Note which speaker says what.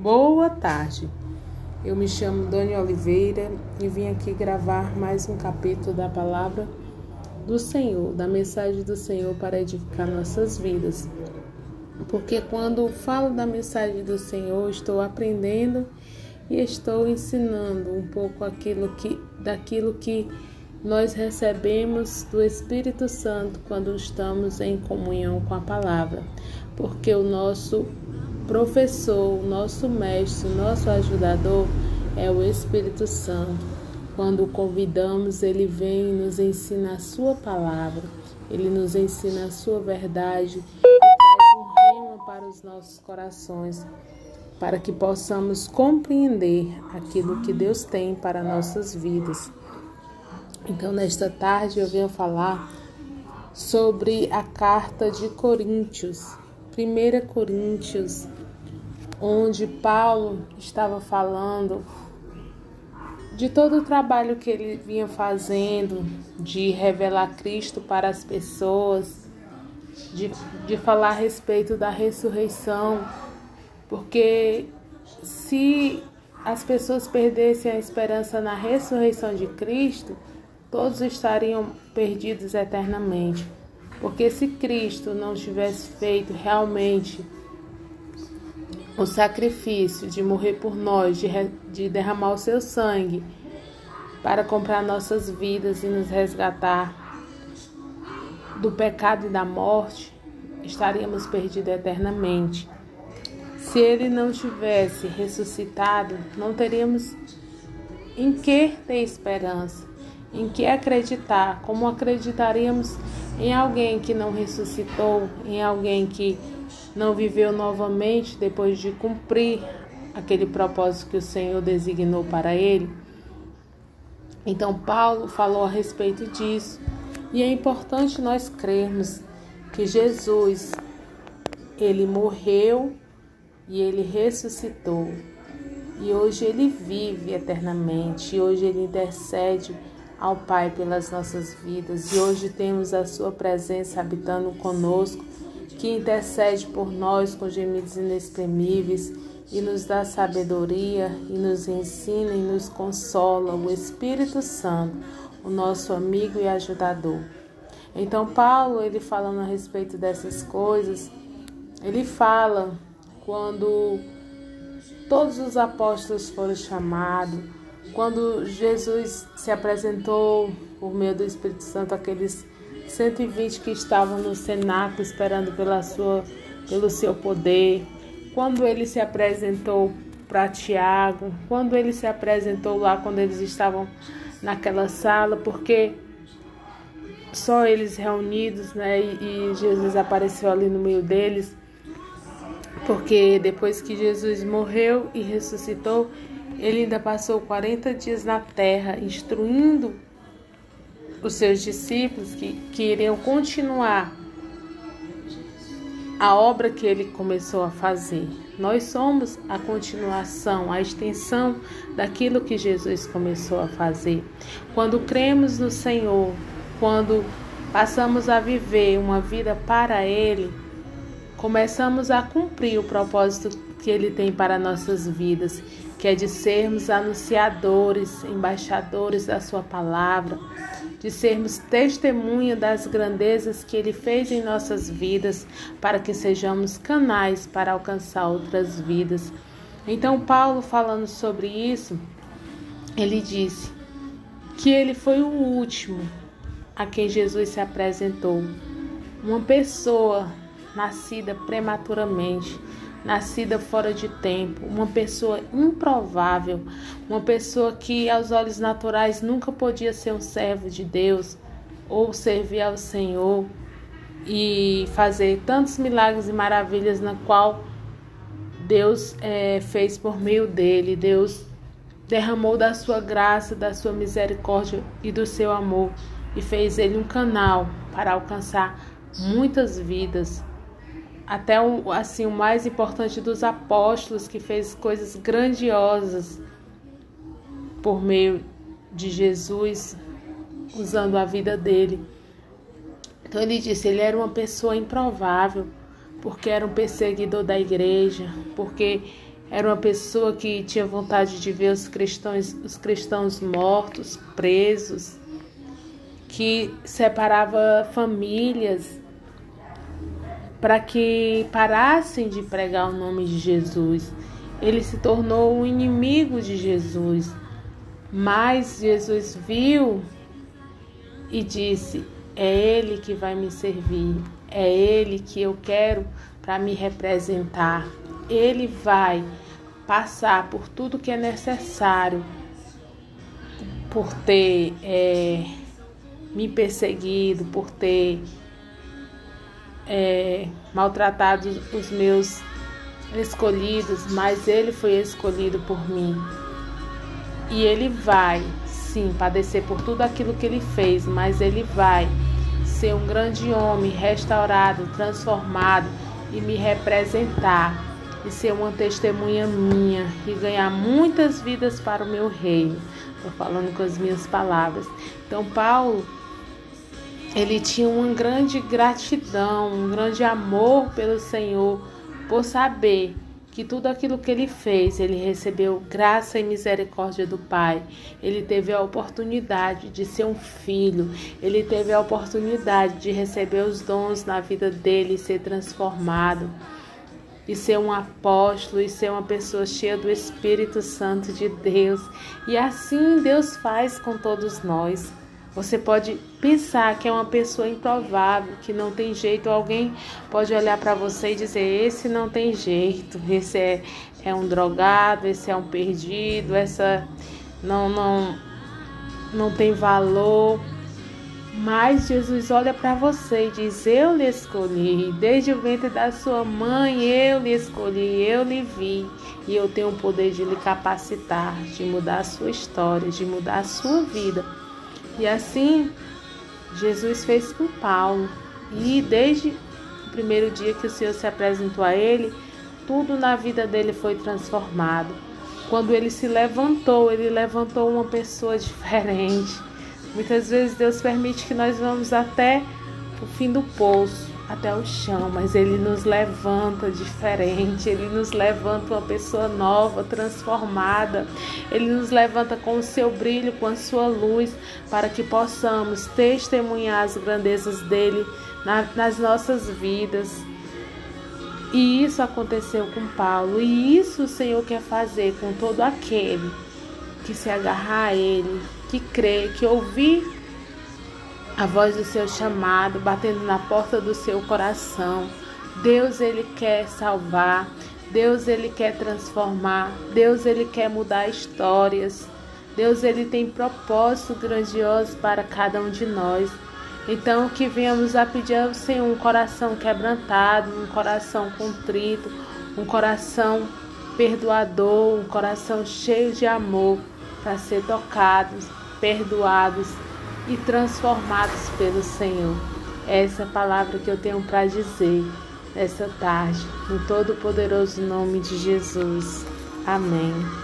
Speaker 1: Boa tarde. Eu me chamo Dani Oliveira e vim aqui gravar mais um capítulo da palavra do Senhor, da mensagem do Senhor para edificar nossas vidas. Porque quando falo da mensagem do Senhor, estou aprendendo e estou ensinando um pouco aquilo que daquilo que nós recebemos do Espírito Santo quando estamos em comunhão com a palavra. Porque o nosso professor, nosso mestre, nosso ajudador é o Espírito Santo. Quando o convidamos, ele vem e nos ensina a sua palavra, ele nos ensina a sua verdade e traz um rema para os nossos corações, para que possamos compreender aquilo que Deus tem para nossas vidas. Então, nesta tarde, eu venho falar sobre a carta de Coríntios, 1 Coríntios onde Paulo estava falando de todo o trabalho que ele vinha fazendo, de revelar Cristo para as pessoas, de, de falar a respeito da ressurreição, porque se as pessoas perdessem a esperança na ressurreição de Cristo, todos estariam perdidos eternamente. Porque se Cristo não tivesse feito realmente o sacrifício de morrer por nós, de, de derramar o seu sangue para comprar nossas vidas e nos resgatar do pecado e da morte, estaríamos perdidos eternamente. Se ele não tivesse ressuscitado, não teríamos em que ter esperança, em que acreditar, como acreditaríamos em alguém que não ressuscitou, em alguém que não viveu novamente depois de cumprir aquele propósito que o Senhor designou para ele. Então, Paulo falou a respeito disso, e é importante nós crermos que Jesus, ele morreu e ele ressuscitou. E hoje ele vive eternamente, e hoje ele intercede ao Pai pelas nossas vidas, e hoje temos a sua presença habitando conosco que intercede por nós com gemidos inexprimíveis e nos dá sabedoria e nos ensina e nos consola, o Espírito Santo, o nosso amigo e ajudador. Então Paulo, ele falando a respeito dessas coisas, ele fala quando todos os apóstolos foram chamados, quando Jesus se apresentou por meio do Espírito Santo àqueles 120 que estavam no cenáculo esperando pela sua, pelo seu poder. Quando ele se apresentou para Tiago, quando ele se apresentou lá, quando eles estavam naquela sala, porque só eles reunidos, né? E, Jesus apareceu ali no meio deles, porque depois que Jesus morreu e ressuscitou, ele ainda passou 40 dias na terra instruindo os seus discípulos que, que iriam continuar a obra que ele começou a fazer. Nós somos a continuação, a extensão daquilo que Jesus começou a fazer. Quando cremos no Senhor, quando passamos a viver uma vida para Ele, começamos a cumprir o propósito que Ele tem para nossas vidas, que é de sermos anunciadores, embaixadores da Sua palavra de sermos testemunha das grandezas que Ele fez em nossas vidas, para que sejamos canais para alcançar outras vidas. Então, Paulo, falando sobre isso, ele disse que ele foi o último a quem Jesus se apresentou, uma pessoa nascida prematuramente nascida fora de tempo, uma pessoa improvável, uma pessoa que aos olhos naturais nunca podia ser um servo de Deus ou servir ao Senhor e fazer tantos milagres e maravilhas na qual Deus é, fez por meio dele. Deus derramou da sua graça, da sua misericórdia e do seu amor e fez ele um canal para alcançar muitas vidas até o, assim o mais importante dos apóstolos que fez coisas grandiosas por meio de Jesus usando a vida dele. Então ele disse, ele era uma pessoa improvável, porque era um perseguidor da igreja, porque Era uma pessoa que tinha vontade de ver os cristãos, os cristãos mortos, presos, que separava famílias para que parassem de pregar o nome de Jesus. Ele se tornou um inimigo de Jesus. Mas Jesus viu e disse: É Ele que vai me servir, é Ele que eu quero para me representar. Ele vai passar por tudo que é necessário por ter é, me perseguido, por ter é, maltratado os meus escolhidos, mas ele foi escolhido por mim. E ele vai, sim, padecer por tudo aquilo que ele fez, mas ele vai ser um grande homem, restaurado, transformado e me representar e ser uma testemunha minha e ganhar muitas vidas para o meu reino. Estou falando com as minhas palavras. Então, Paulo, ele tinha uma grande gratidão, um grande amor pelo Senhor, por saber que tudo aquilo que ele fez, ele recebeu graça e misericórdia do Pai. Ele teve a oportunidade de ser um filho, ele teve a oportunidade de receber os dons na vida dele e ser transformado. E ser um apóstolo e ser uma pessoa cheia do Espírito Santo de Deus. E assim Deus faz com todos nós. Você pode pensar que é uma pessoa improvável, que não tem jeito. Alguém pode olhar para você e dizer: esse não tem jeito, esse é, é um drogado, esse é um perdido, essa não, não, não tem valor. Mas Jesus olha para você e diz: Eu lhe escolhi, desde o ventre da sua mãe eu lhe escolhi, eu lhe vi, e eu tenho o poder de lhe capacitar, de mudar a sua história, de mudar a sua vida. E assim Jesus fez com Paulo. E desde o primeiro dia que o Senhor se apresentou a ele, tudo na vida dele foi transformado. Quando ele se levantou, ele levantou uma pessoa diferente. Muitas vezes Deus permite que nós vamos até o fim do poço até o chão, mas Ele nos levanta diferente, Ele nos levanta uma pessoa nova, transformada, Ele nos levanta com o seu brilho, com a sua luz, para que possamos testemunhar as grandezas dele nas nossas vidas. E isso aconteceu com Paulo, e isso o Senhor quer fazer com todo aquele que se agarrar a Ele, que crê, que ouvir a voz do seu chamado batendo na porta do seu coração. Deus ele quer salvar, Deus ele quer transformar, Deus ele quer mudar histórias. Deus ele tem propósito grandioso para cada um de nós. Então que venhamos a pedir ao Senhor um coração quebrantado, um coração contrito, um coração perdoador, um coração cheio de amor para ser tocados, perdoados e transformados pelo Senhor. Essa é a palavra que eu tenho para dizer nessa tarde, no todo poderoso nome de Jesus. Amém.